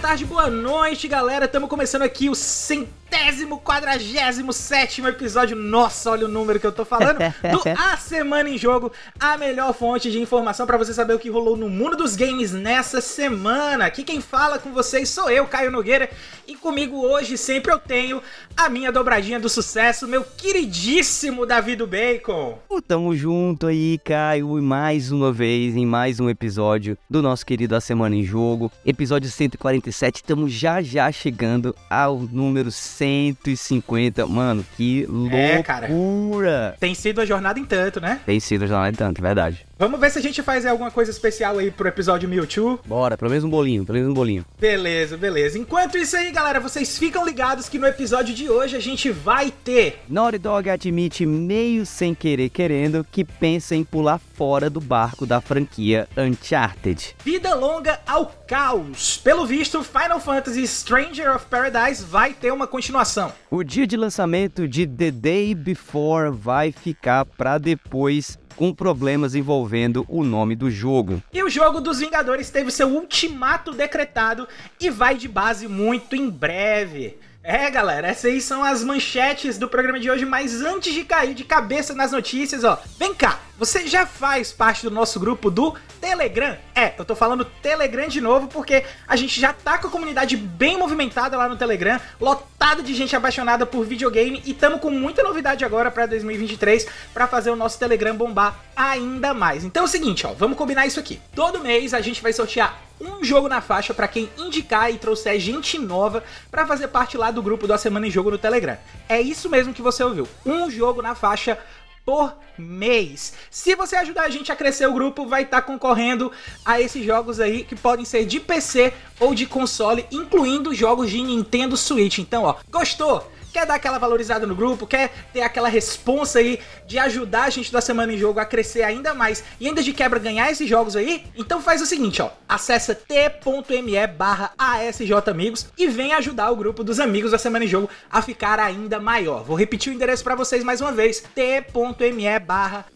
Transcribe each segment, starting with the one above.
tarde, boa noite, galera. Estamos começando aqui o centésimo, quadragésimo sétimo episódio. Nossa, olha o número que eu tô falando. Do A Semana em Jogo, a melhor fonte de informação para você saber o que rolou no mundo dos games nessa semana. Aqui quem fala com vocês sou eu, Caio Nogueira. E comigo hoje sempre eu tenho a minha dobradinha do sucesso, meu queridíssimo Davi do Bacon. Tamo junto aí, Caio, e mais uma vez em mais um episódio do nosso querido A Semana em Jogo. Episódio 147, estamos já já chegando ao número 150. Mano, que loucura! É, cara. Tem sido a jornada em tanto, né? Tem sido a jornada em tanto, verdade. Vamos ver se a gente faz alguma coisa especial aí pro episódio Mewtwo. Bora, pelo menos um bolinho, pelo menos um bolinho. Beleza, beleza. Enquanto isso aí, galera, vocês ficam ligados que no episódio de hoje a gente vai ter... Naughty Dog admite meio sem querer querendo que pensa em pular fora do barco da franquia Uncharted. Vida longa ao caos. Pelo visto, Final Fantasy Stranger of Paradise vai ter uma continuação. O dia de lançamento de The Day Before vai ficar para depois com problemas envolvendo o nome do jogo. E o jogo dos Vingadores teve seu ultimato decretado e vai de base muito em breve. É, galera, essas aí são as manchetes do programa de hoje, mas antes de cair de cabeça nas notícias, ó, vem cá, você já faz parte do nosso grupo do Telegram? É, eu tô falando Telegram de novo porque a gente já tá com a comunidade bem movimentada lá no Telegram, lotado de gente apaixonada por videogame e tamo com muita novidade agora para 2023 para fazer o nosso Telegram bombar ainda mais. Então é o seguinte, ó, vamos combinar isso aqui. Todo mês a gente vai sortear um jogo na faixa para quem indicar e trouxer gente nova para fazer parte lá do grupo da Semana em Jogo no Telegram. É isso mesmo que você ouviu. Um jogo na faixa por mês. Se você ajudar a gente a crescer o grupo, vai estar tá concorrendo a esses jogos aí que podem ser de PC ou de console, incluindo jogos de Nintendo Switch. Então, ó, gostou? Quer dar aquela valorizada no grupo? Quer ter aquela responsa aí de ajudar a gente da Semana em Jogo a crescer ainda mais e ainda de quebra ganhar esses jogos aí? Então faz o seguinte, ó. Acessa t.me barra e vem ajudar o grupo dos amigos da Semana em Jogo a ficar ainda maior. Vou repetir o endereço para vocês mais uma vez. t.me barra.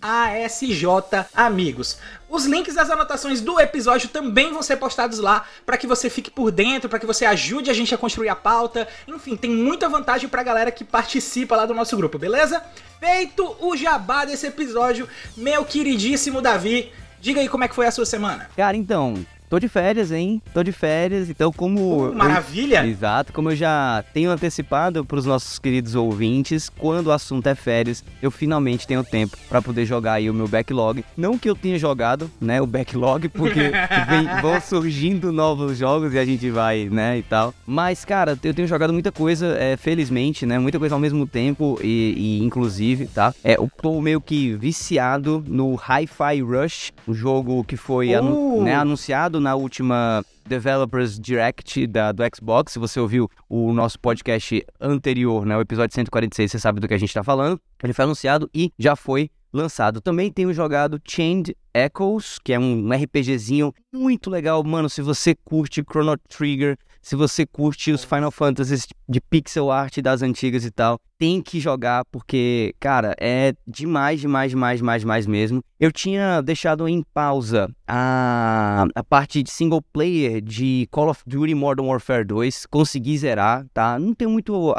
Os links das anotações do episódio também vão ser postados lá para que você fique por dentro, para que você ajude a gente a construir a pauta. Enfim, tem muita vantagem pra galera que participa lá do nosso grupo, beleza? Feito o jabá desse episódio, meu queridíssimo Davi, diga aí como é que foi a sua semana. Cara, então, Tô de férias, hein? Tô de férias, então como... Uh, maravilha! Eu, exato, como eu já tenho antecipado para os nossos queridos ouvintes, quando o assunto é férias, eu finalmente tenho tempo para poder jogar aí o meu backlog. Não que eu tenha jogado, né, o backlog, porque vem, vão surgindo novos jogos e a gente vai, né, e tal. Mas, cara, eu tenho jogado muita coisa, é, felizmente, né, muita coisa ao mesmo tempo e, e inclusive, tá? É, eu tô meio que viciado no Hi-Fi Rush, o jogo que foi uh. anu né, anunciado na última Developers Direct da, do Xbox. Se você ouviu o nosso podcast anterior, né, o episódio 146, você sabe do que a gente está falando. Ele foi anunciado e já foi lançado. Também tenho jogado Chained Echoes, que é um RPGzinho muito legal. Mano, se você curte Chrono Trigger, se você curte os Final Fantasies de pixel art das antigas e tal, tem que jogar porque, cara, é demais, demais, demais, demais, demais mesmo. Eu tinha deixado em pausa a, a parte de single player de Call of Duty Modern Warfare 2, consegui zerar, tá? Não tem muito,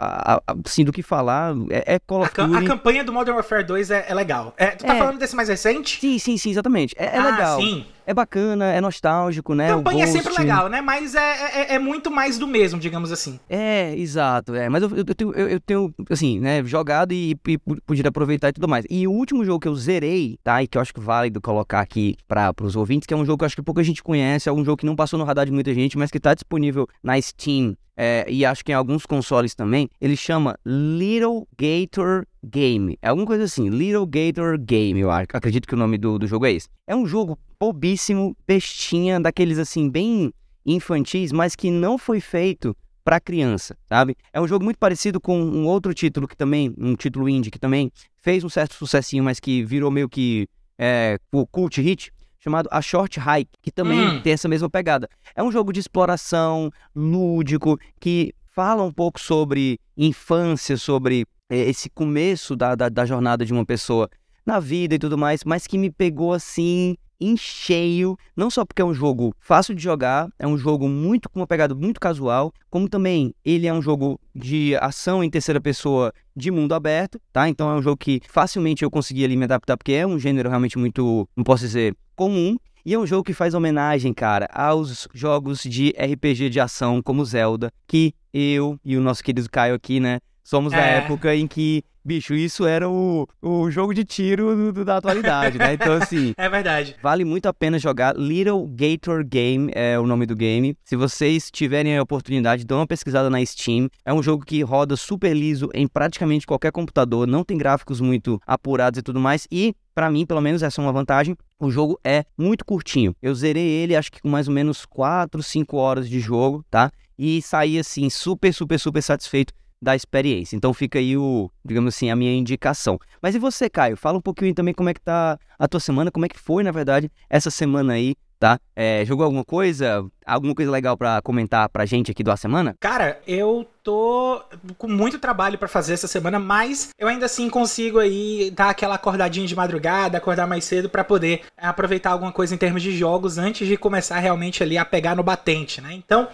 assim, do que falar, é, é Call of a, Duty... A campanha do Modern Warfare 2 é, é legal. É, tu tá é... falando desse mais recente? Sim, sim, sim, exatamente. É, é ah, legal. sim é bacana, é nostálgico, né? Campanha é sempre legal, né? Mas é, é, é, muito mais do mesmo, digamos assim. É, exato. É. Mas eu, eu, tenho, eu, eu tenho, assim, né, jogado e, e podia aproveitar e tudo mais. E o último jogo que eu zerei, tá? E que eu acho que válido colocar aqui para os ouvintes, que é um jogo que eu acho que pouca gente conhece, é um jogo que não passou no radar de muita gente, mas que tá disponível na Steam é, e acho que em alguns consoles também, ele chama Little Gator Game. É alguma coisa assim, Little Gator Game, eu acredito que o nome do, do jogo é esse. É um jogo bobíssimo, bestinha, daqueles assim, bem infantis, mas que não foi feito para criança, sabe? É um jogo muito parecido com um outro título que também, um título indie que também fez um certo sucessinho, mas que virou meio que é, cult hit, chamado A Short Hike, que também hum. tem essa mesma pegada. É um jogo de exploração, lúdico, que fala um pouco sobre infância, sobre é, esse começo da, da, da jornada de uma pessoa na vida e tudo mais, mas que me pegou assim em cheio, não só porque é um jogo fácil de jogar, é um jogo muito com uma pegada muito casual, como também ele é um jogo de ação em terceira pessoa de mundo aberto, tá? Então é um jogo que facilmente eu consegui ali me adaptar porque é um gênero realmente muito, não posso dizer, comum. E é um jogo que faz homenagem, cara, aos jogos de RPG de ação como Zelda, que eu e o nosso querido Caio aqui, né, somos é. da época em que bicho, isso era o, o jogo de tiro do, da atualidade, né? Então, assim. é verdade. Vale muito a pena jogar. Little Gator Game é o nome do game. Se vocês tiverem a oportunidade, dão uma pesquisada na Steam. É um jogo que roda super liso em praticamente qualquer computador. Não tem gráficos muito apurados e tudo mais. E para mim, pelo menos, essa é uma vantagem. O jogo é muito curtinho. Eu zerei ele, acho que com mais ou menos 4, 5 horas de jogo, tá? E saí, assim, super, super, super satisfeito da experiência. Então fica aí o, digamos assim, a minha indicação. Mas e você, Caio? Fala um pouquinho também como é que tá a tua semana, como é que foi, na verdade, essa semana aí, tá? É, jogou alguma coisa? Alguma coisa legal para comentar pra gente aqui da semana? Cara, eu tô com muito trabalho para fazer essa semana, mas eu ainda assim consigo aí dar aquela acordadinha de madrugada, acordar mais cedo para poder aproveitar alguma coisa em termos de jogos antes de começar realmente ali a pegar no batente, né? Então,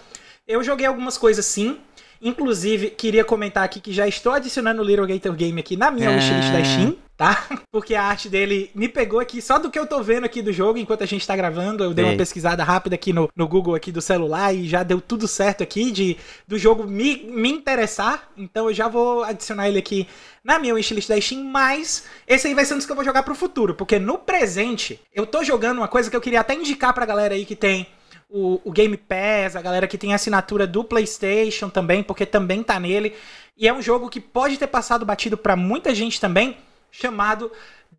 eu joguei algumas coisas sim, Inclusive, queria comentar aqui que já estou adicionando o Little Gator Game aqui na minha é... wishlist da Steam, tá? Porque a arte dele me pegou aqui só do que eu tô vendo aqui do jogo enquanto a gente tá gravando. Eu dei uma pesquisada rápida aqui no, no Google aqui do celular e já deu tudo certo aqui de do jogo me, me interessar. Então eu já vou adicionar ele aqui na minha wishlist da Steam, mas esse aí vai ser um dos que eu vou jogar pro futuro, porque no presente eu tô jogando uma coisa que eu queria até indicar pra galera aí que tem o, o Game Pass, a galera que tem assinatura do PlayStation também, porque também tá nele. E é um jogo que pode ter passado batido para muita gente também, chamado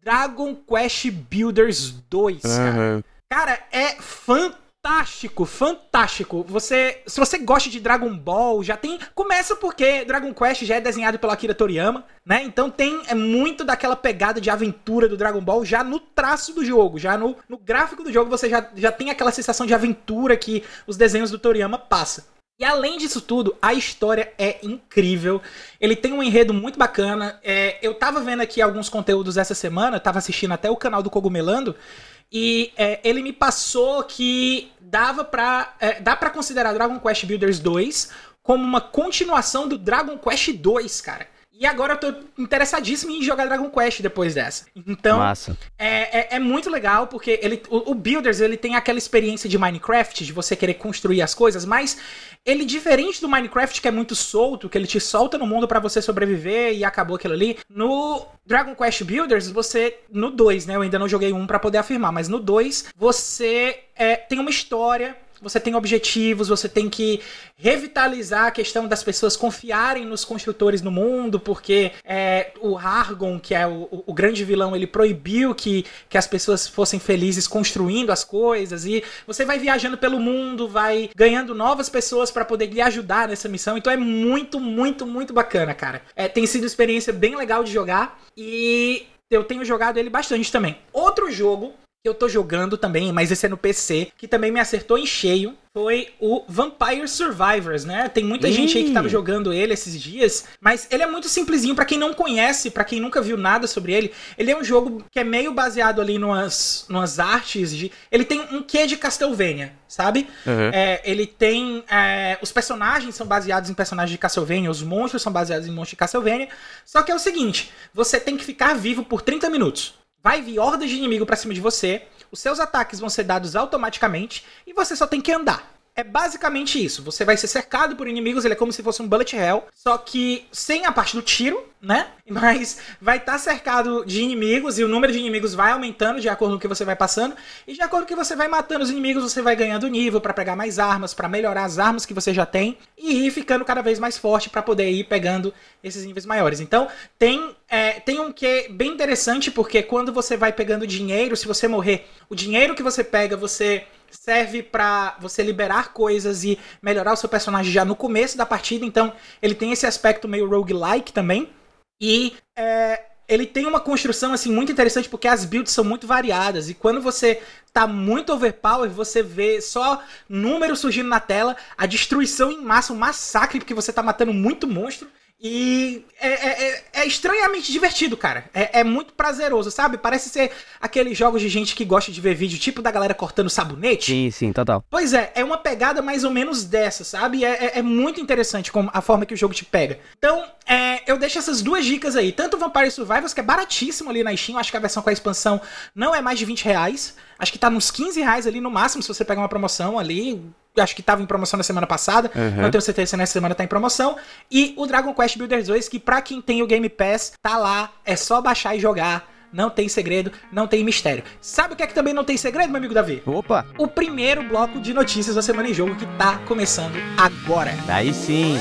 Dragon Quest Builders 2. Uhum. Cara. cara, é fantástico fantástico, fantástico. Você, se você gosta de Dragon Ball, já tem, começa porque Dragon Quest já é desenhado pelo Akira Toriyama, né? Então tem é muito daquela pegada de aventura do Dragon Ball já no traço do jogo, já no, no gráfico do jogo você já, já tem aquela sensação de aventura que os desenhos do Toriyama passam. E além disso tudo, a história é incrível. Ele tem um enredo muito bacana. É, eu tava vendo aqui alguns conteúdos essa semana, tava assistindo até o canal do Cogumelando. E é, ele me passou que dava pra, é, dá para considerar Dragon Quest Builders 2 como uma continuação do Dragon Quest 2, cara. E agora eu tô interessadíssimo em jogar Dragon Quest depois dessa. Então, é, é, é, muito legal, porque ele, o, o, Builders ele tem aquela experiência de Minecraft, de você querer construir as coisas, mas ele, diferente do Minecraft, que é muito solto, que ele te solta no mundo para você sobreviver e acabou aquilo ali, no Dragon Quest Builders, você. No 2, né? Eu ainda não joguei um para poder afirmar, mas no 2, você é, tem uma história você tem objetivos, você tem que revitalizar a questão das pessoas confiarem nos construtores no mundo, porque é, o Hargon, que é o, o, grande vilão, ele proibiu que, que as pessoas fossem felizes construindo as coisas, e você vai viajando pelo mundo, vai ganhando novas pessoas para poder lhe ajudar nessa missão, então é muito, muito, muito bacana, cara. É, tem sido experiência bem legal de jogar, e eu tenho jogado ele bastante também. Outro jogo que eu tô jogando também, mas esse é no PC, que também me acertou em cheio, foi o Vampire Survivors, né? Tem muita Ih. gente aí que tava jogando ele esses dias, mas ele é muito simplesinho para quem não conhece, para quem nunca viu nada sobre ele. Ele é um jogo que é meio baseado ali numas, numas artes de... Ele tem um quê de Castlevania, sabe? Uhum. É, ele tem... É, os personagens são baseados em personagens de Castlevania, os monstros são baseados em monstros de Castlevania, só que é o seguinte, você tem que ficar vivo por 30 minutos vai vir hordas de inimigo para cima de você, os seus ataques vão ser dados automaticamente e você só tem que andar. É basicamente isso. Você vai ser cercado por inimigos, ele é como se fosse um bullet hell, só que sem a parte do tiro, né? Mas vai estar tá cercado de inimigos e o número de inimigos vai aumentando de acordo com o que você vai passando. E de acordo com o que você vai matando os inimigos, você vai ganhando nível para pegar mais armas, para melhorar as armas que você já tem e ir ficando cada vez mais forte para poder ir pegando esses níveis maiores. Então, tem, é, tem um que bem interessante porque quando você vai pegando dinheiro, se você morrer, o dinheiro que você pega, você serve para você liberar coisas e melhorar o seu personagem já no começo da partida. Então, ele tem esse aspecto meio roguelike também. E é, ele tem uma construção assim muito interessante porque as builds são muito variadas e quando você tá muito overpower, você vê só números surgindo na tela, a destruição em massa, um massacre porque você tá matando muito monstro E é, é, é, é estranhamente divertido, cara. É, é, muito prazeroso, sabe? Parece ser aqueles jogos de gente que gosta de ver vídeo, tipo da galera cortando sabonete. Sim, sim, total. Pois é, é uma pegada mais ou menos dessa, sabe? É, é, é muito interessante como a forma que o jogo te pega. Então, eu deixo essas duas dicas aí. Tanto Vampire Survivors, que é baratíssimo ali na Steam, acho que a versão com a expansão não é mais de 20 reais. Acho que tá nos 15 reais ali no máximo, se você pegar uma promoção ali acho que tava em promoção na semana passada. Uhum. Não tenho certeza se nessa semana tá em promoção. E o Dragon Quest Builders 2, que pra quem tem o Game Pass, tá lá. É só baixar e jogar. Não tem segredo, não tem mistério. Sabe o que é que também não tem segredo, meu amigo Davi? Opa! O primeiro bloco de notícias da Semana em Jogo que tá começando agora. Aí sim!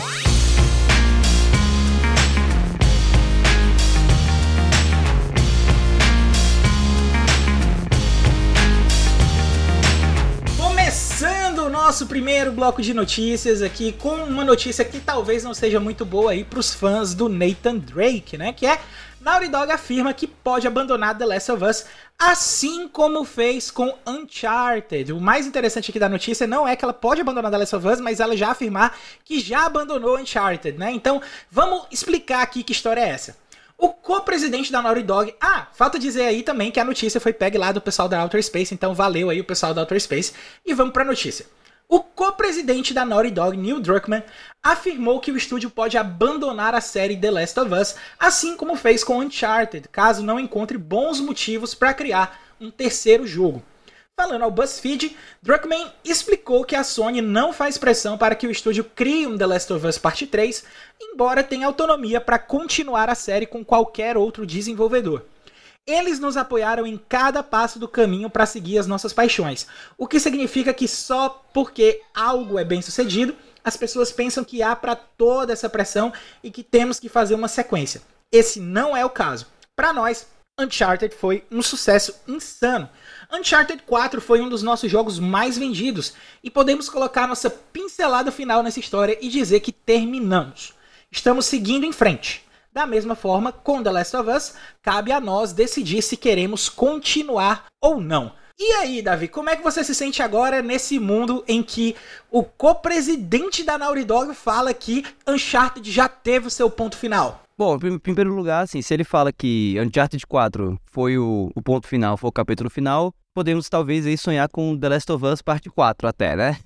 Nosso primeiro bloco de notícias aqui com uma notícia que talvez não seja muito boa aí para os fãs do Nathan Drake, né? Que é Naughty Dog afirma que pode abandonar The Last of Us, assim como fez com Uncharted. O mais interessante aqui da notícia não é que ela pode abandonar The Last of Us, mas ela já afirmar que já abandonou Uncharted, né? Então, vamos explicar aqui que história é essa. O co-presidente da Naughty Dog. Ah, falta dizer aí também que a notícia foi pegue lá do pessoal da Outer Space, então valeu aí o pessoal da Outer Space. E vamos pra notícia. O co-presidente da Naughty Dog, Neil Druckmann, afirmou que o estúdio pode abandonar a série The Last of Us, assim como fez com Uncharted, caso não encontre bons motivos para criar um terceiro jogo. Falando ao BuzzFeed, Druckmann explicou que a Sony não faz pressão para que o estúdio crie um The Last of Us Parte 3, embora tenha autonomia para continuar a série com qualquer outro desenvolvedor. Eles nos apoiaram em cada passo do caminho para seguir as nossas paixões, o que significa que só porque algo é bem sucedido, as pessoas pensam que há para toda essa pressão e que temos que fazer uma sequência. Esse não é o caso. Para nós, Uncharted foi um sucesso insano. Uncharted 4 foi um dos nossos jogos mais vendidos e podemos colocar nossa pincelada final nessa história e dizer que terminamos. Estamos seguindo em frente. Da mesma forma, com The Last of Us, cabe a nós decidir se queremos continuar ou não. E aí, Davi, como é que você se sente agora nesse mundo em que o co-presidente da Naughty Dog fala que Uncharted já teve o seu ponto final? Bom, em primeiro lugar, assim, se ele fala que Uncharted 4 foi o, o ponto final, foi o capítulo final, podemos talvez aí sonhar com The Last of Us parte 4 até, né?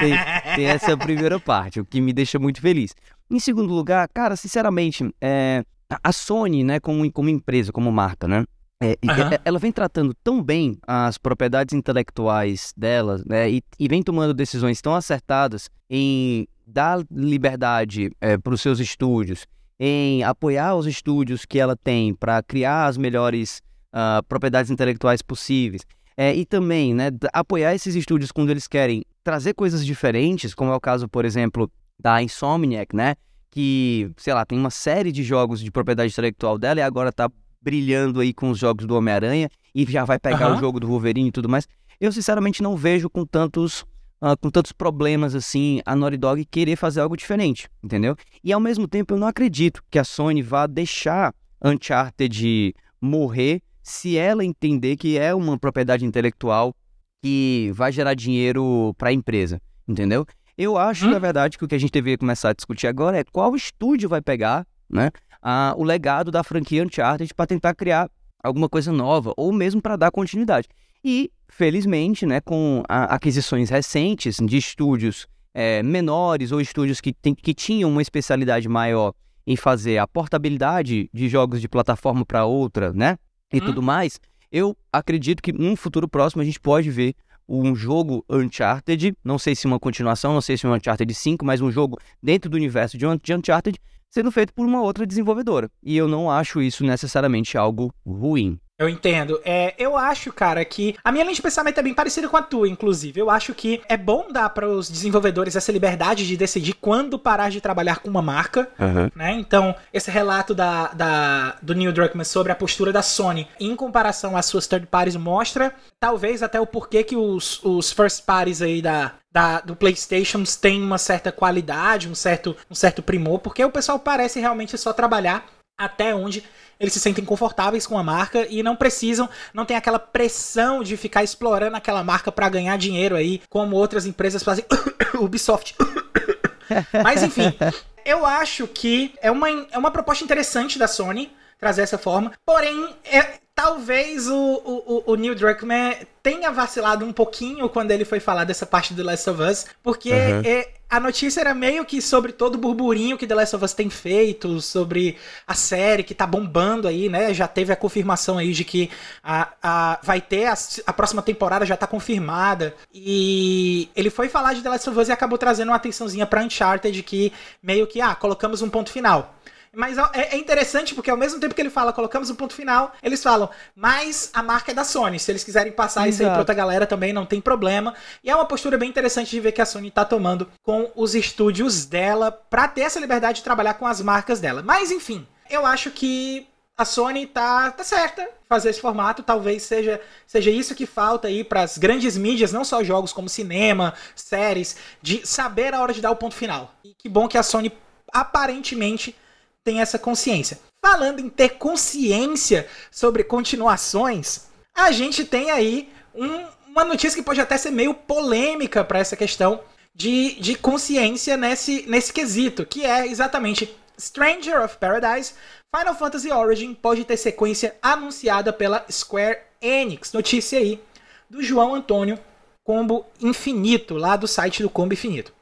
tem, tem, essa primeira parte, o que me deixa muito feliz. Em segundo lugar, cara, sinceramente, é, a Sony, né, como, como empresa, como marca, né? É, uhum. Ela vem tratando tão bem as propriedades intelectuais dela, né, e, e vem tomando decisões tão acertadas em dar liberdade é, para os seus estúdios, em apoiar os estúdios que ela tem para criar as melhores uh, propriedades intelectuais possíveis. É, e também né, apoiar esses estúdios quando eles querem trazer coisas diferentes, como é o caso, por exemplo, da Insomniac, né? Que, sei lá, tem uma série de jogos de propriedade intelectual dela e agora tá brilhando aí com os jogos do Homem-Aranha e já vai pegar uhum. o jogo do Wolverine e tudo mais. Eu, sinceramente, não vejo com tantos, uh, com tantos problemas assim a Naughty Dog querer fazer algo diferente, entendeu? E ao mesmo tempo, eu não acredito que a Sony vá deixar Uncharted morrer se ela entender que é uma propriedade intelectual que vai gerar dinheiro para a empresa, entendeu? Eu acho, hum? na verdade, que o que a gente deveria começar a discutir agora é qual estúdio vai pegar né, a, o legado da franquia Uncharted para tentar criar alguma coisa nova, ou mesmo para dar continuidade. E, felizmente, né, com a, aquisições recentes de estúdios é, menores ou estúdios que, tem, que tinham uma especialidade maior em fazer a portabilidade de jogos de plataforma para outra, né? E hum? tudo mais, eu acredito que num futuro próximo a gente pode ver um jogo Uncharted, não sei se uma continuação, não sei se um Uncharted 5, mas um jogo dentro do universo de Uncharted sendo feito por uma outra desenvolvedora. E eu não acho isso necessariamente algo ruim. Eu entendo. É, eu acho, cara, que a minha linha de pensamento é bem parecida com a tua, inclusive. Eu acho que é bom dar para os desenvolvedores essa liberdade de decidir quando parar de trabalhar com uma marca, uhum. né? Então, esse relato da, da, do Neil Druckmann sobre a postura da Sony em comparação às suas third parties mostra, talvez até o porquê que os, os first parties aí da, da, do PlayStation têm uma certa qualidade, um certo, um certo primor, porque o pessoal parece realmente só trabalhar até onde eles se sentem confortáveis com a marca e não precisam, não tem aquela pressão de ficar explorando aquela marca para ganhar dinheiro aí, como outras empresas fazem. Ubisoft. Mas enfim, eu acho que é uma, é uma proposta interessante da Sony trazer essa forma. Porém, é, talvez o, o, o Neil Druckmann tenha vacilado um pouquinho quando ele foi falar dessa parte do Last of Us, porque uhum. é, a notícia era meio que sobre todo o burburinho que The Last of Us tem feito, sobre a série que tá bombando aí, né? Já teve a confirmação aí de que a, a, vai ter a, a próxima temporada já tá confirmada. E ele foi falar de The Last of Us e acabou trazendo uma atençãozinha pra Uncharted que meio que, ah, colocamos um ponto final. Mas é, é, interessante porque ao mesmo tempo que ele fala, colocamos um ponto final, eles falam, mas a marca é da Sony. Se eles quiserem passar Exato. isso aí pra outra galera também, não tem problema. E é uma postura bem interessante de ver que a Sony tá tomando com os estúdios dela pra ter essa liberdade de trabalhar com as marcas dela. Mas enfim, eu acho que a Sony tá, tá certa fazer esse formato, talvez seja, seja isso que falta aí para as grandes mídias, não só jogos como cinema, séries, de saber a hora de dar o ponto final. E que bom que a Sony aparentemente tem essa consciência. Falando em ter consciência sobre continuações, a gente tem aí um, uma notícia que pode até ser meio polêmica para essa questão de, de consciência nesse, nesse quesito, que é exatamente Stranger of Paradise Final Fantasy Origin pode ter sequência anunciada pela Square Enix. Notícia aí do João Antônio Combo Infinito, lá do site do Combo Infinito.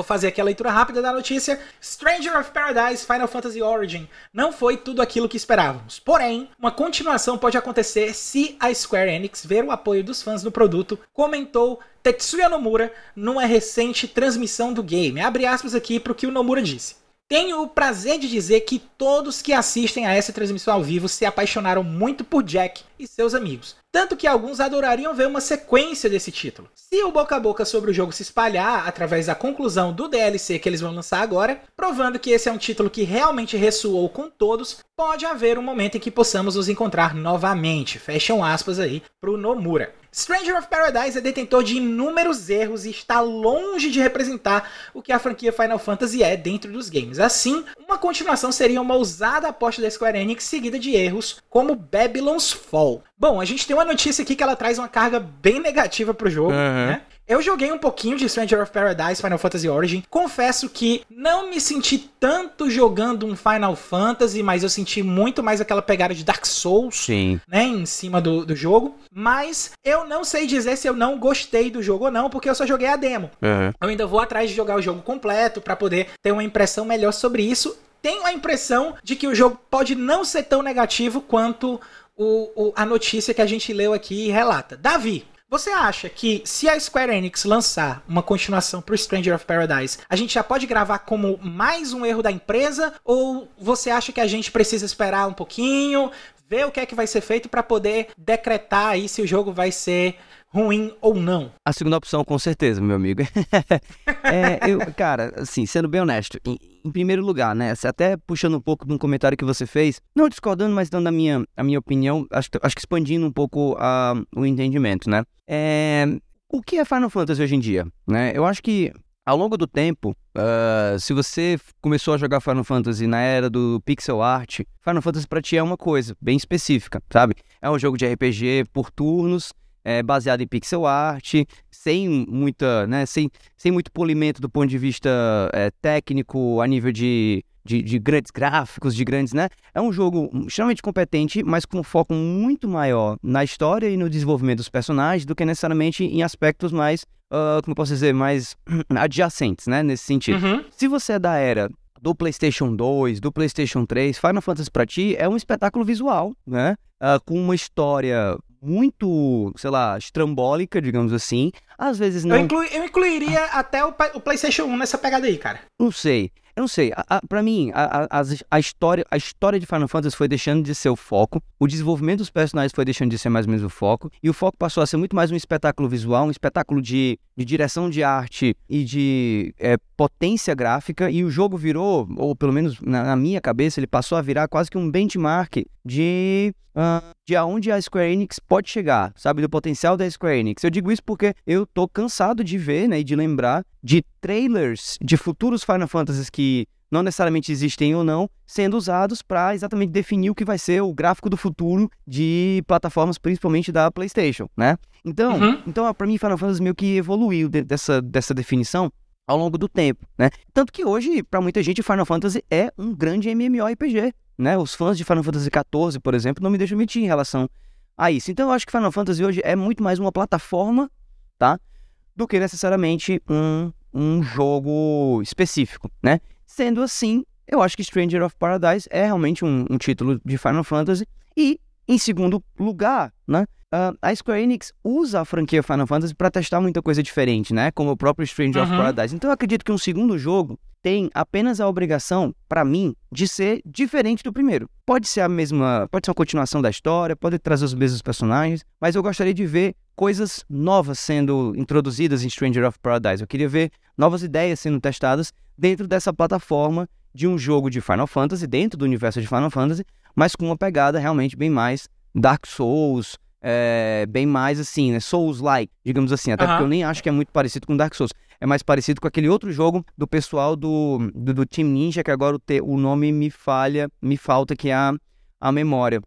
Vou fazer aqui a leitura rápida da notícia. Stranger of Paradise Final Fantasy Origin não foi tudo aquilo que esperávamos. Porém, uma continuação pode acontecer se a Square Enix ver o apoio dos fãs do produto, comentou Tetsuya Nomura numa recente transmissão do game. Abre aspas aqui para o que o Nomura disse. Tenho o prazer de dizer que todos que assistem a essa transmissão ao vivo se apaixonaram muito por Jack e seus amigos. Tanto que alguns adorariam ver uma sequência desse título. Se o boca a boca sobre o jogo se espalhar através da conclusão do DLC que eles vão lançar agora, provando que esse é um título que realmente ressoou com todos, pode haver um momento em que possamos nos encontrar novamente. Fecham aspas aí pro Nomura. Stranger of Paradise é detentor de inúmeros erros e está longe de representar o que a franquia Final Fantasy é dentro dos games. Assim, uma continuação seria uma ousada aposta da Square Enix seguida de erros como Babylon's Fall. Bom, a gente tem uma notícia aqui que ela traz uma carga bem negativa pro jogo, uhum. né? Eu joguei um pouquinho de Stranger of Paradise Final Fantasy Origin. Confesso que não me senti tanto jogando um Final Fantasy, mas eu senti muito mais aquela pegada de Dark Souls, Sim. né, em cima do, do jogo. Mas eu não sei dizer se eu não gostei do jogo ou não, porque eu só joguei a demo. Uhum. Eu ainda vou atrás de jogar o jogo completo para poder ter uma impressão melhor sobre isso. Tenho a impressão de que o jogo pode não ser tão negativo quanto o, o, a notícia que a gente leu aqui relata. Davi, você acha que se a Square Enix lançar uma continuação pro Stranger of Paradise, a gente já pode gravar como mais um erro da empresa? Ou você acha que a gente precisa esperar um pouquinho, ver o que é que vai ser feito para poder decretar aí se o jogo vai ser ruim ou não? A segunda opção, com certeza, meu amigo. é, eu, cara, assim, sendo bem honesto, em, em, primeiro lugar, né, até puxando um pouco de um comentário que você fez, não discordando, mas dando a minha, a minha opinião, acho, acho que expandindo um pouco uh, o entendimento, né? É, o que é Final Fantasy hoje em dia? Né? Eu acho que ao longo do tempo, uh, se você começou a jogar Final Fantasy na era do pixel art, Final Fantasy para ti é uma coisa bem específica, sabe? É um jogo de RPG por turnos é, baseado em pixel art, sem muita, né, sem, sem muito polimento do ponto de vista é, técnico, a nível de, de, de, grandes gráficos, de grandes, né? É um jogo extremamente competente, mas com um foco muito maior na história e no desenvolvimento dos personagens do que necessariamente em aspectos mais, uh, como eu posso dizer, mais adjacentes, né? Nesse sentido. Uhum. Se você é da era do PlayStation 2, do PlayStation 3, Final Fantasy para ti é um espetáculo visual, né? Uh, com uma história muito, sei lá, estrambólica, digamos assim. Às vezes não. Eu, inclu eu incluiria até o, o, PlayStation 1 nessa pegada aí, cara. Não sei. Eu não sei. A, a, pra mim, a, a, a, história, a história de Final Fantasy foi deixando de ser o foco. O desenvolvimento dos personagens foi deixando de ser mais ou menos o foco. E o foco passou a ser muito mais um espetáculo visual, um espetáculo de, de direção de arte e de é, potência gráfica. E o jogo virou, ou pelo menos na, na minha cabeça, ele passou a virar quase que um benchmark de uh, de aonde a Square Enix pode chegar, sabe, do potencial da Square Enix. Eu digo isso porque eu tô cansado de ver, né, e de lembrar de trailers de futuros Final Fantasies que não necessariamente existem ou não, sendo usados para exatamente definir o que vai ser o gráfico do futuro de plataformas, principalmente da PlayStation, né? Então, uhum. então para mim Final Fantasy meio que evoluiu dessa, dessa definição ao longo do tempo, né? Tanto que hoje, para muita gente, Final Fantasy é um grande MMORPG, né? Os fãs de Final Fantasy XIV, por exemplo, não me deixam mentir em relação a isso. Então eu acho que Final Fantasy hoje é muito mais uma plataforma, tá? Do que necessariamente um, um jogo específico, né? Sendo assim, eu acho que Stranger of Paradise é realmente um, um título de Final Fantasy. E, em segundo lugar, né? A Square Enix usa a franquia Final Fantasy para testar muita coisa diferente, né? Como o próprio Stranger uhum. of Paradise. Então eu acredito que um segundo jogo tem apenas a obrigação, para mim, de ser diferente do primeiro. Pode ser a mesma, pode ser uma continuação da história, pode trazer os mesmos personagens, mas eu gostaria de ver coisas novas sendo introduzidas em Stranger of Paradise. Eu queria ver novas ideias sendo testadas dentro dessa plataforma de um jogo de Final Fantasy, dentro do universo de Final Fantasy, mas com uma pegada realmente bem mais Dark Souls, é, bem mais assim, né? Souls-like, digamos assim. Até porque eu nem acho que é muito parecido com Dark Souls. É mais parecido com aquele outro jogo do pessoal do, do, do Team Ninja, que agora o, te, o nome me falha, me falta, que é a, a memória.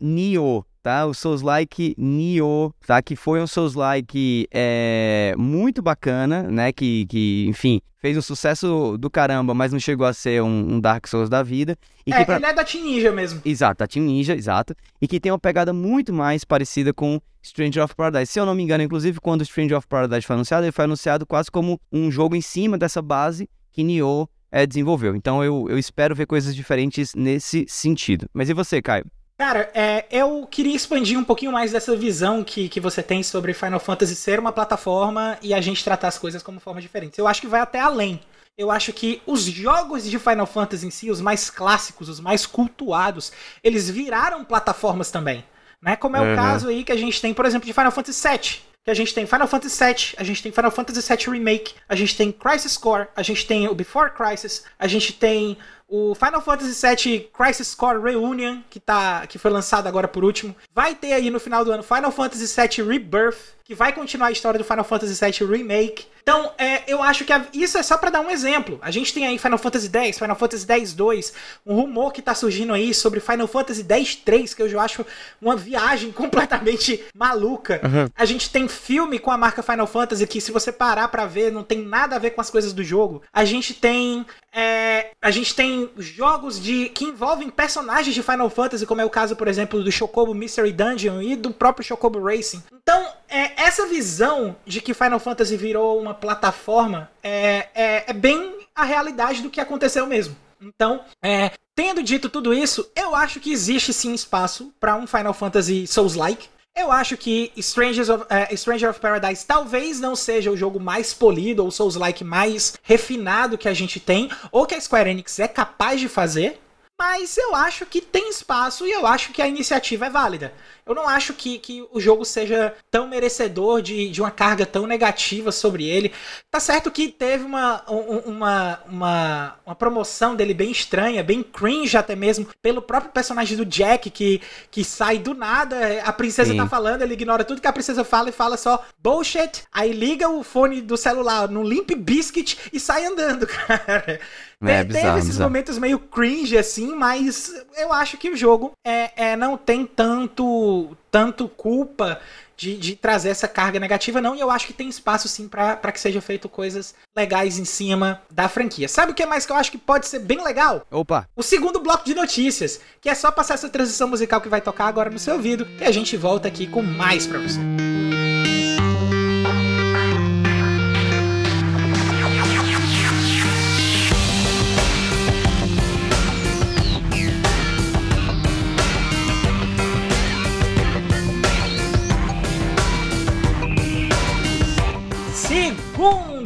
Nioh tá? O Souls-like Nioh, tá? Que foi um Souls-like é, muito bacana, né? Que, que, enfim, fez um sucesso do caramba, mas não chegou a ser um, um Dark Souls da vida. E é, pra... ele é da Team Ninja mesmo. Exato, da Team Ninja, exato. E que tem uma pegada muito mais parecida com Stranger of Paradise. Se eu não me engano, inclusive, quando Stranger of Paradise foi anunciado, ele foi anunciado quase como um jogo em cima dessa base que Nioh é, desenvolveu. Então eu, eu espero ver coisas diferentes nesse sentido. Mas e você, Caio? Cara, é, eu queria expandir um pouquinho mais dessa visão que, que você tem sobre Final Fantasy ser uma plataforma e a gente tratar as coisas como formas diferentes. Eu acho que vai até além. Eu acho que os jogos de Final Fantasy em si, os mais clássicos, os mais cultuados, eles viraram plataformas também. Né? Como é uhum. o caso aí que a gente tem, por exemplo, de Final Fantasy VII. Que a gente tem Final Fantasy VII, a gente tem Final Fantasy VII Remake, a gente tem Crisis Core, a gente tem o Before Crisis, a gente tem o Final Fantasy VII Crisis Core Reunion, que, tá, que foi lançado agora por último. Vai ter aí no final do ano Final Fantasy VII Rebirth, que vai continuar a história do Final Fantasy VII Remake. Então, é, eu acho que a, isso é só para dar um exemplo. A gente tem aí Final Fantasy X, Final Fantasy X-2, um rumor que tá surgindo aí sobre Final Fantasy X-3, que eu já acho uma viagem completamente maluca. Uhum. A gente tem filme com a marca Final Fantasy que, se você parar para ver, não tem nada a ver com as coisas do jogo. A gente tem é, a gente tem jogos de que envolvem personagens de Final Fantasy, como é o caso, por exemplo, do Chocobo Mystery Dungeon e do próprio Chocobo Racing. Então, é, essa visão de que Final Fantasy virou uma plataforma é, é, é bem a realidade do que aconteceu mesmo. Então, é, tendo dito tudo isso, eu acho que existe sim espaço para um Final Fantasy Souls-like. Eu acho que Strangers of, uh, Stranger of Paradise talvez não seja o jogo mais polido ou Souls-like mais refinado que a gente tem, ou que a Square Enix é capaz de fazer. Mas eu acho que tem espaço e eu acho que a iniciativa é válida. Eu não acho que, que o jogo seja tão merecedor de, de uma carga tão negativa sobre ele. Tá certo que teve uma, uma, uma, uma promoção dele bem estranha, bem cringe até mesmo, pelo próprio personagem do Jack, que, que sai do nada, a princesa Sim. tá falando, ele ignora tudo que a princesa fala e fala só bullshit, aí liga o fone do celular no Limp Biscuit e sai andando, cara. É, bizarro, teve esses bizarro. momentos meio cringe, assim, mas eu acho que o jogo é, é não tem tanto, tanto culpa de, de, trazer essa carga negativa, não. E eu acho que tem espaço sim para que sejam feito coisas legais em cima da franquia. Sabe o que mais que eu acho que pode ser bem legal? Opa! O segundo bloco de notícias, que é só passar essa transição musical que vai tocar agora no seu ouvido, e a gente volta aqui com mais pra você.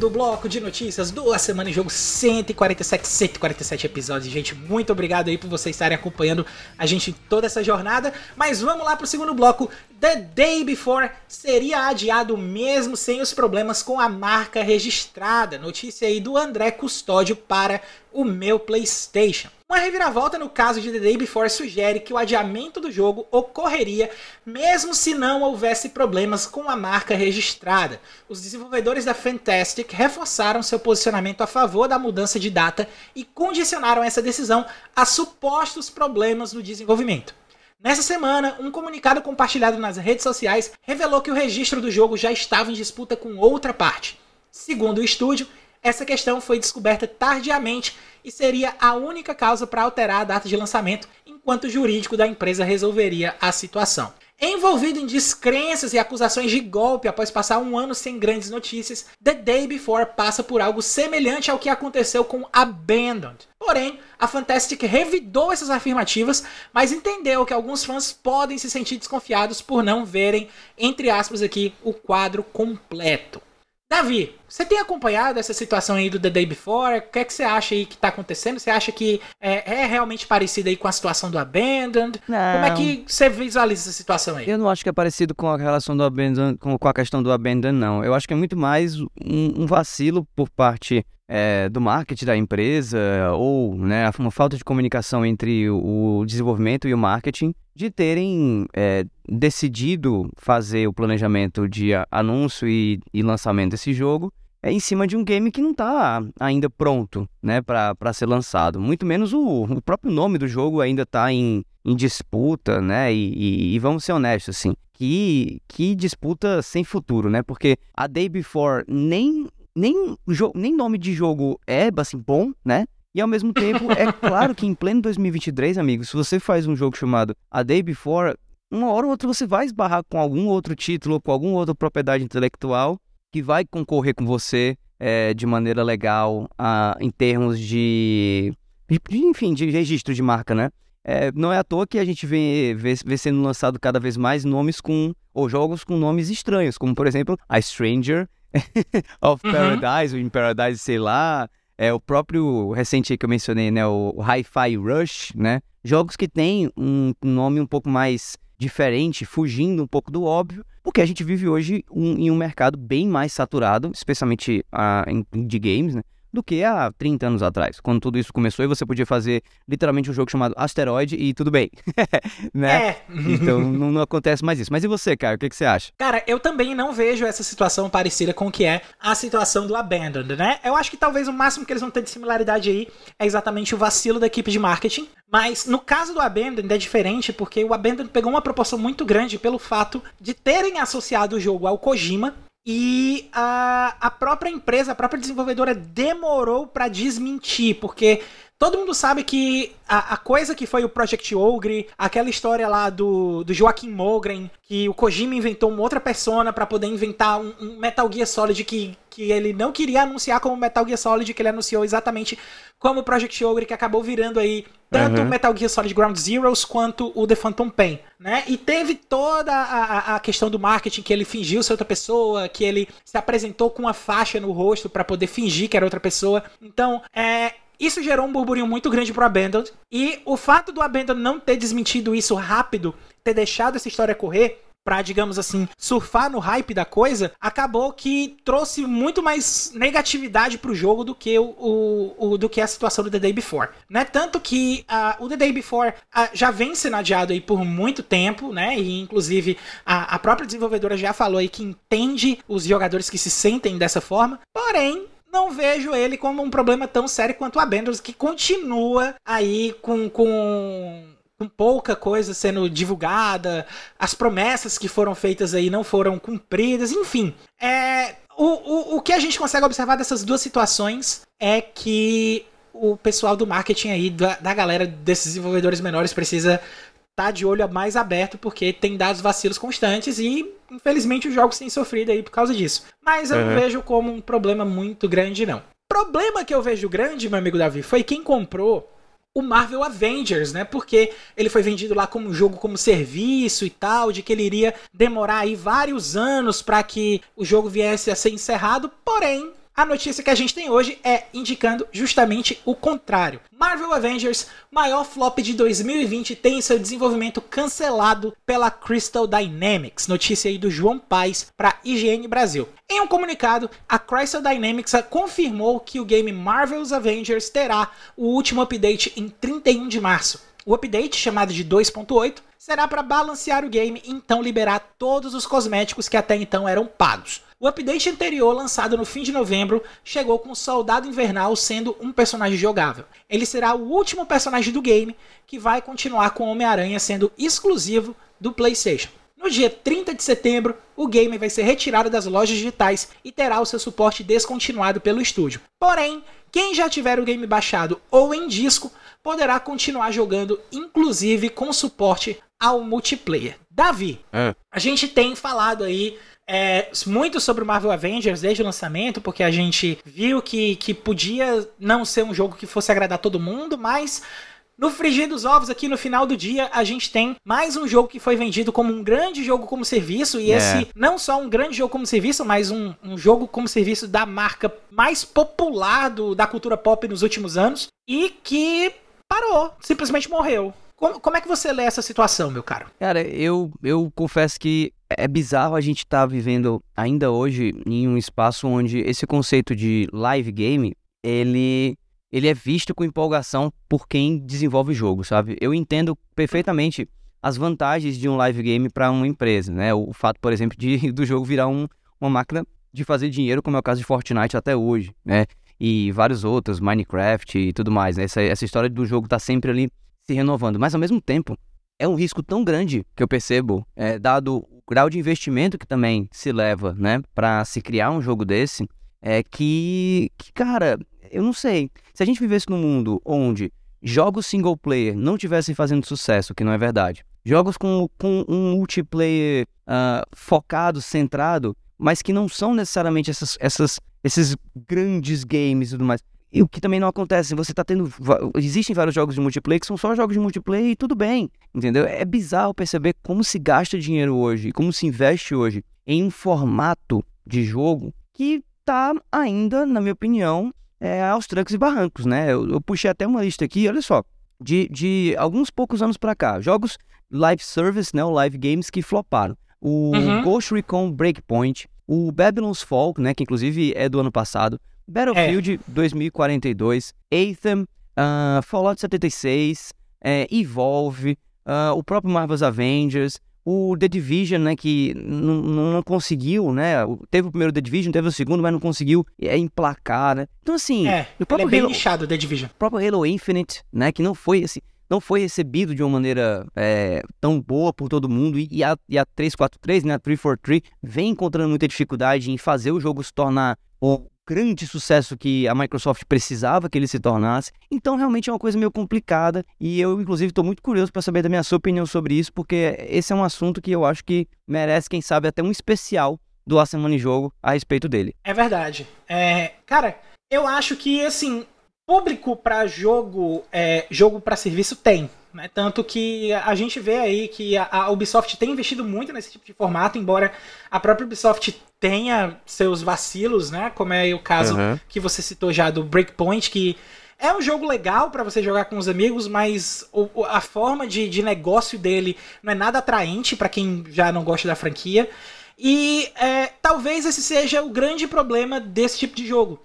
Segundo bloco de notícias do Semana em Jogo 147, 147 episódios. Gente, muito obrigado aí por vocês estarem acompanhando a gente toda essa jornada. Mas vamos lá pro segundo bloco. The Day Before seria adiado mesmo sem os problemas com a marca registrada. Notícia aí do André Custódio para o meu PlayStation. Uma reviravolta no caso de The Day Before sugere que o adiamento do jogo ocorreria mesmo se não houvesse problemas com a marca registrada. Os desenvolvedores da Fantastic reforçaram seu posicionamento a favor da mudança de data e condicionaram essa decisão a supostos problemas no desenvolvimento. Nessa semana, um comunicado compartilhado nas redes sociais revelou que o registro do jogo já estava em disputa com outra parte. Segundo o estúdio, essa questão foi descoberta tardiamente e seria a única causa para alterar a data de lançamento, enquanto o jurídico da empresa resolveria a situação. Envolvido em descrenças e acusações de golpe após passar um ano sem grandes notícias, The Day Before passa por algo semelhante ao que aconteceu com Abandoned. Porém, a Fantastic revidou essas afirmativas, mas entendeu que alguns fãs podem se sentir desconfiados por não verem, entre aspas aqui, o quadro completo. Davi, você tem acompanhado essa situação aí do The Day Before? O que é que você acha aí que tá acontecendo? Você acha que é, é realmente parecido aí com a situação do Abandoned? Não. Como é que você visualiza essa situação aí? Eu não acho que é parecido com a relação do Abandoned, com, com a questão do Abandoned, não. Eu acho que é muito mais um, um vacilo por parte é, do marketing da empresa ou né, uma falta de comunicação entre o desenvolvimento e o marketing de terem é, decidido fazer o planejamento de anúncio e, e lançamento desse jogo é em cima de um game que não está ainda pronto né, para ser lançado. Muito menos o, o, próprio nome do jogo ainda está em, em, disputa, né? E, e, e, vamos ser honestos, assim, que, que disputa sem futuro, né? Porque a Day Before nem nem, nem nome de jogo é, assim, bom, né? E ao mesmo tempo, é claro que em pleno 2023, amigos, se você faz um jogo chamado A Day Before, uma hora ou outra você vai esbarrar com algum outro título, com alguma outra propriedade intelectual que vai concorrer com você é, de maneira legal a, em termos de, de, enfim, de registro de marca, né? É, não é à toa que a gente vê, vê, vê, sendo lançado cada vez mais nomes com, ou jogos com nomes estranhos, como por exemplo a Stranger of uhum. Paradise, ou In Paradise, sei lá. É o próprio recente que eu mencionei, né? O Hi-Fi Rush, né? Jogos que têm um nome um pouco mais diferente, fugindo um pouco do óbvio, porque a gente vive hoje um, em um mercado bem mais saturado, especialmente uh, de games, né? Do que há 30 anos atrás, quando tudo isso começou e você podia fazer literalmente um jogo chamado Asteroid e tudo bem, né? É. então não, não, acontece mais isso. Mas e você, cara, o que, que, você acha? Cara, eu também não vejo essa situação parecida com o que é a situação do Abandoned, né? Eu acho que talvez o máximo que eles vão ter de similaridade aí é exatamente o vacilo da equipe de marketing. Mas no caso do Abandoned é diferente porque o Abandoned pegou uma proporção muito grande pelo fato de terem associado o jogo ao Kojima, e a, a própria empresa, a própria desenvolvedora demorou para desmentir, porque todo mundo sabe que a, a, coisa que foi o Project Ogre, aquela história lá do, do Joaquim Mogren, que o Kojima inventou uma outra persona para poder inventar um, um, Metal Gear Solid que, que ele não queria anunciar como Metal Gear Solid, que ele anunciou exatamente como o Project Ogre, que acabou virando aí tanto uhum. o Metal Gear Solid Ground Zeroes quanto o The Phantom Pain, né? E teve toda a, a questão do marketing que ele fingiu ser outra pessoa, que ele se apresentou com uma faixa no rosto para poder fingir que era outra pessoa. Então, é, isso gerou um burburinho muito grande pro Abandoned. E o fato do Abandoned não ter desmentido isso rápido, ter deixado essa história correr, para digamos assim, surfar no hype da coisa, acabou que trouxe muito mais negatividade pro jogo do que o, o, o do que a situação do The Day Before, né? Tanto que uh, o The Day Before uh, já vem sendo adiado aí por muito tempo, né? E inclusive a, a própria desenvolvedora já falou aí que entende os jogadores que se sentem dessa forma, porém não vejo ele como um problema tão sério quanto o Abandons, que continua aí com, com com pouca coisa sendo divulgada, as promessas que foram feitas aí não foram cumpridas, enfim. É, o, o, o que a gente consegue observar dessas duas situações é que o pessoal do marketing aí, da, da galera desses desenvolvedores menores, precisa tá de olho mais aberto, porque tem dados vacilos constantes e, infelizmente, os jogos têm sofrido aí por causa disso. Mas eu uhum. não vejo como um problema muito grande, não. Problema que eu vejo grande, meu amigo Davi, foi quem comprou o Marvel Avengers, né? Porque ele foi vendido lá como um jogo como serviço e tal, de que ele iria demorar aí vários anos para que o jogo viesse a ser encerrado, porém a notícia que a gente tem hoje é indicando justamente o contrário. Marvel Avengers, maior flop de 2020, tem seu desenvolvimento cancelado pela Crystal Dynamics. Notícia aí do João Paz para IGN Brasil. Em um comunicado, a Crystal Dynamics confirmou que o game Marvel's Avengers terá o último update em 31 de março. O update, chamado de 2.8, será para balancear o game e então liberar todos os cosméticos que até então eram pagos. O update anterior, lançado no fim de novembro, chegou com o Soldado Invernal sendo um personagem jogável. Ele será o último personagem do game que vai continuar com Homem-Aranha sendo exclusivo do PlayStation. no dia 30 de setembro, o game vai ser retirado das lojas digitais e terá o seu suporte descontinuado pelo estúdio. Porém, quem já tiver o game baixado ou em disco poderá continuar jogando, inclusive com suporte ao multiplayer. Davi, é. a gente tem falado aí é, muito sobre o Marvel Avengers desde o lançamento, porque a gente viu que, que podia não ser um jogo que fosse agradar todo mundo, mas no Frigir dos Ovos, aqui no final do dia, a gente tem mais um jogo que foi vendido como um grande jogo como serviço. E é. esse, não só um grande jogo como serviço, mas um, um jogo como serviço da marca mais popular do, da cultura pop nos últimos anos. E que parou, simplesmente morreu. Como, como é que você lê essa situação, meu caro? Cara, eu, eu confesso que é bizarro a gente estar tá vivendo ainda hoje em um espaço onde esse conceito de live game, ele ele é visto com empolgação por quem desenvolve o jogo, sabe? Eu entendo perfeitamente as vantagens de um live game para uma empresa, né? O fato, por exemplo, de do jogo virar um, uma máquina de fazer dinheiro, como é o caso de Fortnite até hoje, né? E vários outros, Minecraft e tudo mais. Né? Essa, essa história do jogo tá sempre ali se renovando. Mas ao mesmo tempo, é um risco tão grande que eu percebo, é, dado o grau de investimento que também se leva, né, para se criar um jogo desse, é que, que, cara, eu não sei. Se a gente vivesse num mundo onde jogos single player não tivessem fazendo sucesso, que não é verdade, jogos com, com um multiplayer uh, focado, centrado, mas que não são necessariamente essas, essas, esses grandes games e tudo mais. E o que também não acontece, você tá tendo. Existem vários jogos de multiplayer que são só jogos de multiplayer e tudo bem, entendeu? É bizarro perceber como se gasta dinheiro hoje, como se investe hoje em um formato de jogo que tá ainda, na minha opinião, é, aos trancos e barrancos, né? Eu, eu, puxei até uma lista aqui, olha só, de, de alguns poucos anos para cá, jogos live service, né, o live games que floparam. O uhum. Ghost Recon Breakpoint, o Babylon's Fall, né, que inclusive é do ano passado, Battlefield é. 2042, Anthem, uh, Fallout 76, é, Evolve, uh, o próprio Marvel's Avengers, o The Division, né, que não conseguiu, né, teve o primeiro The Division, teve o segundo, mas não conseguiu é, emplacar, né. Então, assim... É, o próprio é bem Halo, nichado, The Division. O próprio Halo Infinite, né, que não foi, assim, não foi recebido de uma maneira é, tão boa por todo mundo, e, e, a, e a 343, né, a 343, vem encontrando muita dificuldade em fazer o jogo se tornar o grande sucesso que a Microsoft precisava que ele se tornasse. Então, realmente é uma coisa meio complicada e eu, inclusive, estou muito curioso para saber da minha sua opinião sobre isso, porque esse é um assunto que eu acho que merece, quem sabe, até um especial do A Semana em Jogo a respeito dele. É verdade. É, cara, eu acho que, assim, público para jogo, é, jogo para serviço tem. Né? Tanto que a gente vê aí que a, a, Ubisoft tem investido muito nesse tipo de formato, embora a própria Ubisoft tenha seus vacilos, né? Como é o caso uhum. que você citou já do Breakpoint, que é um jogo legal para você jogar com os amigos, mas o, a forma de, de negócio dele não é nada atraente para quem já não gosta da franquia. E é, talvez esse seja o grande problema desse tipo de jogo.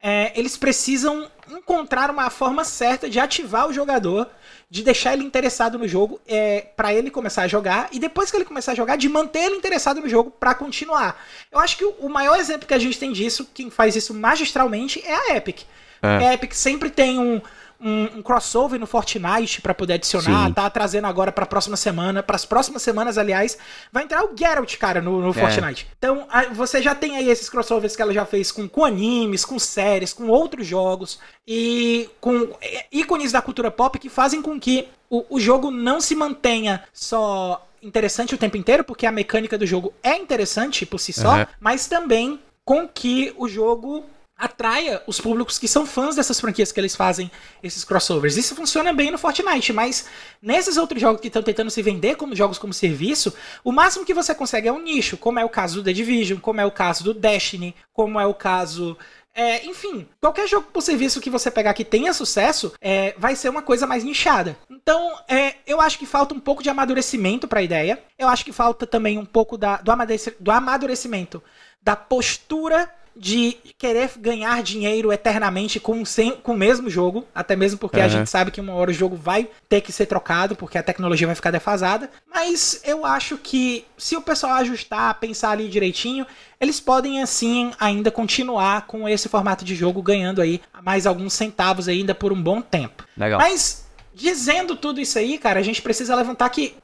É, eles precisam encontrar uma forma certa de ativar o jogador de deixar ele interessado no jogo é, para ele começar a jogar e depois que ele começar a jogar, de manter ele interessado no jogo para continuar. Eu acho que o, maior exemplo que a gente tem disso, quem faz isso magistralmente, é a Epic. É. A Epic sempre tem um, um, um crossover no Fortnite para poder adicionar, Sim. tá trazendo agora para a próxima semana, para as próximas semanas, aliás, vai entrar o Geralt, cara, no, no é. Fortnite. Então, você já tem aí esses crossovers que ela já fez com, com animes, com séries, com outros jogos e com ícones da cultura pop que fazem com que o, o jogo não se mantenha só interessante o tempo inteiro, porque a mecânica do jogo é interessante por si só, uhum. mas também com que o jogo atraia os públicos que são fãs dessas franquias que eles fazem esses crossovers. Isso funciona bem no Fortnite, mas nesses outros jogos que estão tentando se vender como jogos como serviço, o máximo que você consegue é um nicho, como é o caso do The Division, como é o caso do Destiny, como é o caso é, enfim, qualquer jogo por serviço que você pegar que tenha sucesso, é, vai ser uma coisa mais nichada. Então, é, eu acho que falta um pouco de amadurecimento para a ideia. Eu acho que falta também um pouco da, do amadurecimento da postura de querer ganhar dinheiro eternamente com, sem, com o mesmo jogo, até mesmo porque uhum. a gente sabe que uma hora o jogo vai ter que ser trocado, porque a tecnologia vai ficar defasada. Mas eu acho que se o pessoal ajustar, pensar ali direitinho, eles podem assim ainda continuar com esse formato de jogo ganhando aí mais alguns centavos ainda por um bom tempo. Legal. Mas dizendo tudo isso aí, cara, a gente precisa levantar que,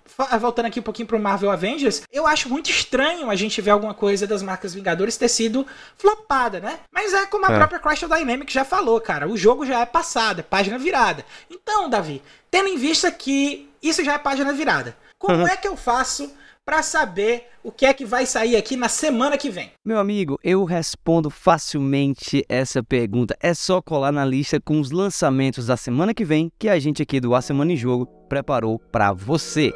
voltando aqui um pouquinho pro Marvel Avengers, eu acho muito estranho a gente ver alguma coisa das marcas Vingadores ter sido flopada, né? Mas é como a é. própria Crystal Dynamics já falou, cara, o jogo já é passado, é página virada. Então, Davi, tendo em vista que isso já é página virada, como uhum. é que eu faço para saber o que é que vai sair aqui na semana que vem? Meu amigo, eu respondo facilmente essa pergunta. É só colar na lista com os lançamentos da semana que vem que a gente aqui do A Semana em Jogo preparou para você.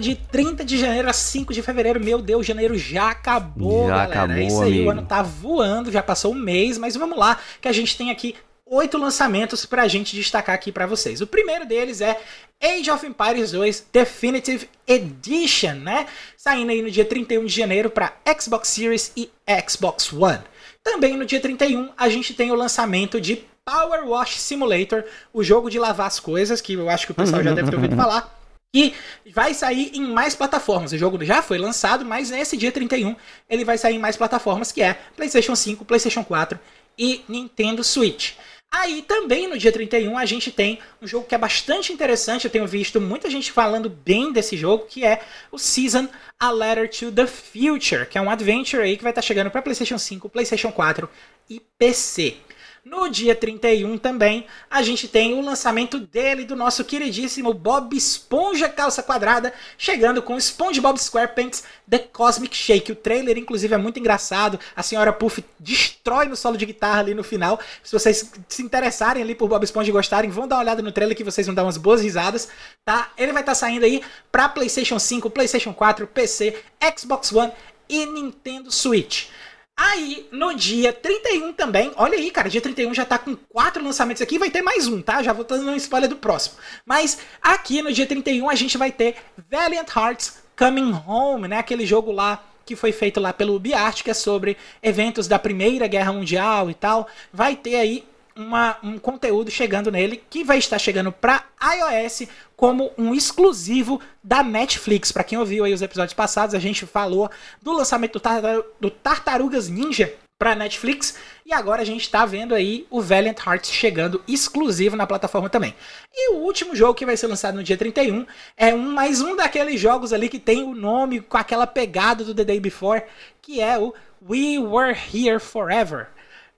De 30 de janeiro a 5 de fevereiro. Meu Deus, janeiro já acabou, já galera. Acabou, é isso aí, amigo. o ano tá voando, já passou um mês, mas vamos lá, que a gente tem aqui oito lançamentos pra gente destacar aqui para vocês. O primeiro deles é Age of Empires 2 Definitive Edition, né? Saindo aí no dia 31 de janeiro para Xbox Series e Xbox One. Também no dia 31 a gente tem o lançamento de Power Wash Simulator, o jogo de lavar as coisas, que eu acho que o pessoal já deve ter ouvido falar. E vai sair em mais plataformas. O jogo já foi lançado, mas nesse dia 31 ele vai sair em mais plataformas, que é PlayStation 5, PlayStation 4 e Nintendo Switch. Aí também no dia 31 a gente tem um jogo que é bastante interessante, eu tenho visto muita gente falando bem desse jogo, que é o Season A Letter to the Future, que é um adventure aí que vai estar chegando para PlayStation 5, PlayStation 4 e PC. No dia 31 também, a gente tem o lançamento dele, do nosso queridíssimo Bob Esponja Calça Quadrada, chegando com SpongeBob SquarePants The Cosmic Shake. O trailer, inclusive, é muito engraçado. A senhora Puff destrói no solo de guitarra ali no final. Se vocês se interessarem ali por Bob Esponja e gostarem, vão dar uma olhada no trailer que vocês vão dar umas boas risadas, tá? Ele vai estar tá saindo aí para PlayStation 5, PlayStation 4, PC, Xbox One e Nintendo Switch. Aí, no dia 31 também, olha aí, cara, dia 31 já tá com quatro lançamentos aqui, vai ter mais um, tá? Já vou dando um spoiler do próximo. Mas aqui no dia 31 a gente vai ter Valiant Hearts Coming Home, né? Aquele jogo lá que foi feito lá pelo UbiArt, que é sobre eventos da Primeira Guerra Mundial e tal. Vai ter aí uma, um conteúdo chegando nele que vai estar chegando para iOS como um exclusivo da Netflix. Para quem ouviu aí os episódios passados, a gente falou do lançamento do, Tartar do Tartarugas Ninja para Netflix e agora a gente está vendo aí o Valiant Hearts chegando exclusivo na plataforma também. E o último jogo que vai ser lançado no dia 31 é um mais um daqueles jogos ali que tem o nome com aquela pegada do The Day Before, que é o We Were Here Forever,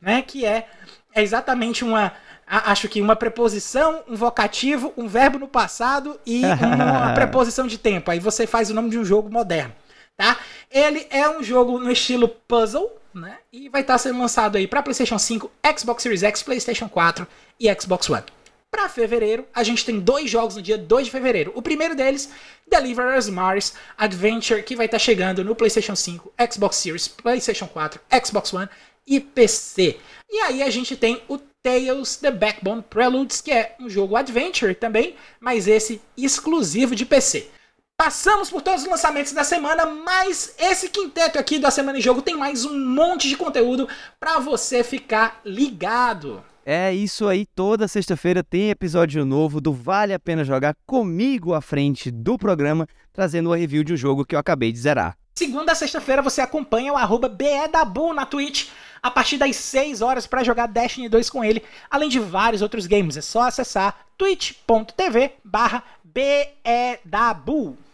né? Que é é exatamente uma. Acho que uma preposição, um vocativo, um verbo no passado e uma preposição de tempo. Aí você faz o nome de um jogo moderno, tá? Ele é um jogo no estilo puzzle, né? E vai estar sendo lançado aí para PlayStation 5, Xbox Series X, PlayStation 4 e Xbox One. Para fevereiro, a gente tem dois jogos no dia 2 de fevereiro. O primeiro deles, Deliverers Mars Adventure, que vai estar chegando no PlayStation 5, Xbox Series, PlayStation 4, Xbox One e PC. E aí a gente tem o Tales The Backbone Preludes, que é um jogo adventure também, mas esse exclusivo de PC. Passamos por todos os lançamentos da semana, mas esse quinteto aqui da Semana em Jogo tem mais um monte de conteúdo para você ficar ligado. É isso aí, toda sexta-feira tem episódio novo do Vale a Pena Jogar comigo à frente do programa, trazendo a review de um jogo que eu acabei de zerar. Segunda a sexta-feira você acompanha o arroba BEDabu na Twitch a partir das 6 horas para jogar Destiny 2 com ele, além de vários outros games. É só acessar twitch.tv barra.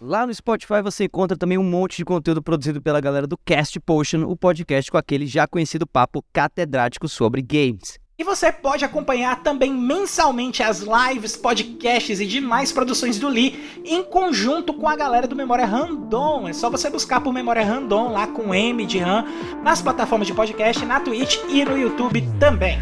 Lá no Spotify você encontra também um monte de conteúdo produzido pela galera do Cast Potion, o podcast com aquele já conhecido papo catedrático sobre games. E você pode acompanhar também mensalmente as lives, podcasts e demais produções do Lee em conjunto com a galera do Memória Random. É só você buscar por Memória Random lá com M de RAM nas plataformas de podcast, na Twitch e no YouTube também.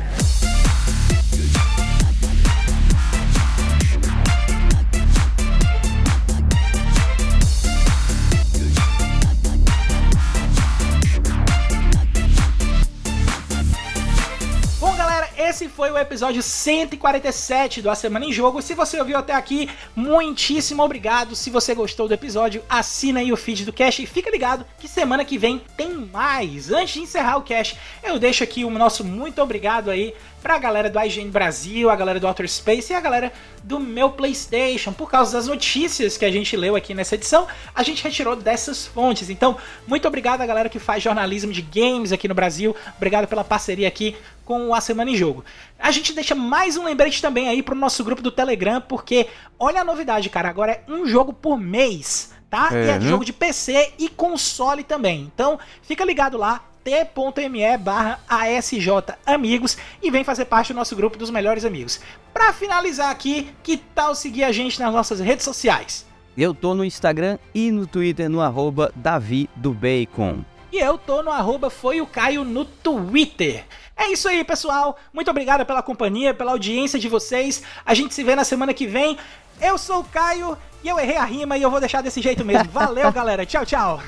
Esse foi o episódio 147 do A Semana em Jogo. Se você ouviu até aqui, muitíssimo obrigado. Se você gostou do episódio, assina aí o feed do Cash e fica ligado que semana que vem tem mais. Antes de encerrar o Cash, eu deixo aqui o nosso muito obrigado aí pra galera do IGN Brasil, a galera do Outer Space e a galera do meu PlayStation. Por causa das notícias que a gente leu aqui nessa edição, a gente retirou dessas fontes. Então, muito obrigado a galera que faz jornalismo de games aqui no Brasil. Obrigado pela parceria aqui com a Semana em Jogo. A gente deixa mais um lembrete também aí pro nosso grupo do Telegram, porque olha a novidade, cara, agora é um jogo por mês, tá? É, e é né? jogo de PC e console também. Então, fica ligado lá, t.me barra ASJ Amigos e vem fazer parte do nosso grupo dos melhores amigos. Para finalizar aqui, que tal seguir a gente nas nossas redes sociais? Eu tô no Instagram e no Twitter no arroba Davi do Bacon. E eu tô no arroba Foi o Caio no Twitter. É isso aí, pessoal. Muito obrigado pela companhia, pela audiência de vocês. A gente se vê na semana que vem. Eu sou o Caio e eu errei a rima e eu vou deixar desse jeito mesmo. Valeu, galera. Tchau, tchau.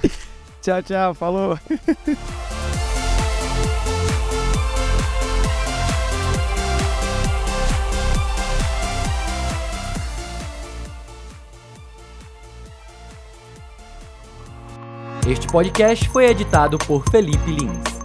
Tchau, tchau. Falou. Este podcast foi editado por Felipe Lins.